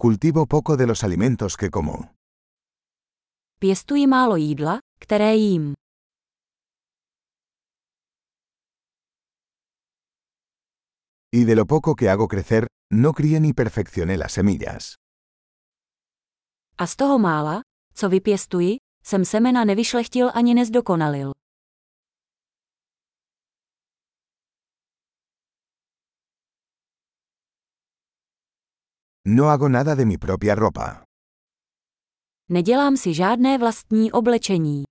Cultivo poco de los alimentos que como. Pěstuji málo jídla, které jím. Y de lo poco que hago crecer, no crié ni perfeccioné las semillas. A z toho mála, co vypěstuji, jsem semena nevyšlechtil ani nezdokonalil. No hago nada de mi propia ropa. Nedělám si žádné vlastní oblečení.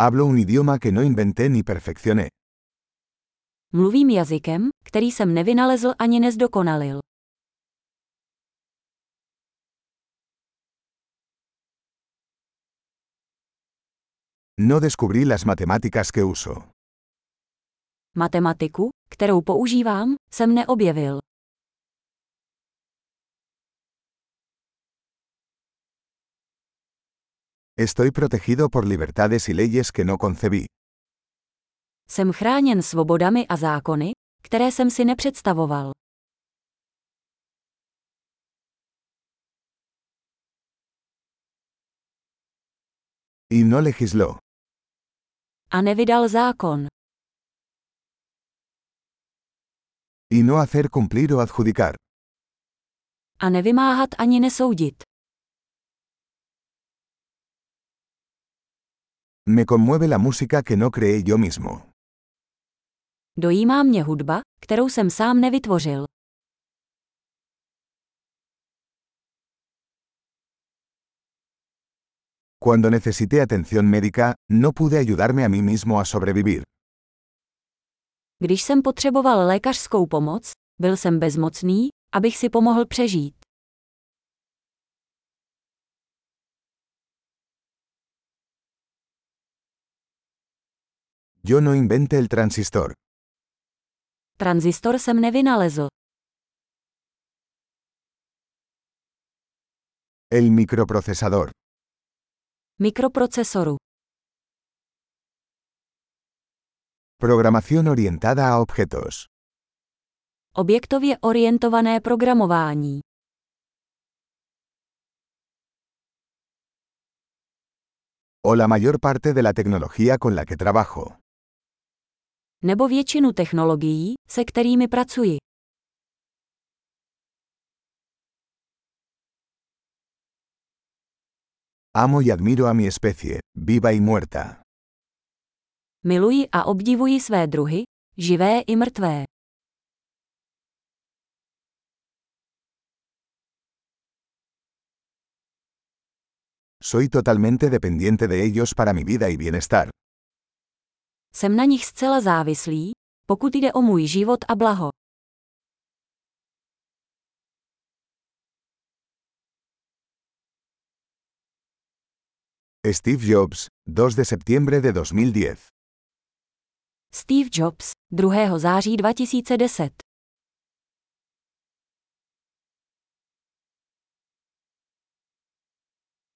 Hablo un idioma que no inventé ni perfeccioné. Mluvím jazykem, který jsem nevynalezl ani nezdokonalil. No descubrí las matemáticas que uso. Matematiku, kterou používám, jsem neobjevil. Estoy protegido por libertades y leyes que no concebí. Jsem chráněn svobodami a zákony, které jsem si nepředstavoval. Y no legisló. A nevydal zákon. Y no hacer cumplir o adjudicar. A nevymáhat ani nesoudit. Me conmueve la música que no creé yo mismo. Dojímá mě hudba, kterou jsem sám nevytvořil. Cuando necesité atención médica, no pude ayudarme a mí mismo a sobrevivir. Když jsem potřeboval lékařskou pomoc, byl jsem bezmocný, abych si pomohl přežít. Yo no inventé el transistor. Tranzistor jsem nevynalezl. El microprocesador. Mikroprocesoru. Programación orientada a objetos. Objektově orientované programování. O la mayor parte de la tecnología con la que trabajo. Nebo většinu technologií, se kterými pracuji. Amo y admiro a mi especie, viva y muerta. Miluji a obdivuji své druhy, živé i mrtvé. Soy totalmente dependiente de ellos para mi vida y bienestar. Jsem na nich zcela závislý, pokud jde o můj život a blaho. Steve Jobs, 2 de septiembre de 2010. Steve Jobs, 2. září 2010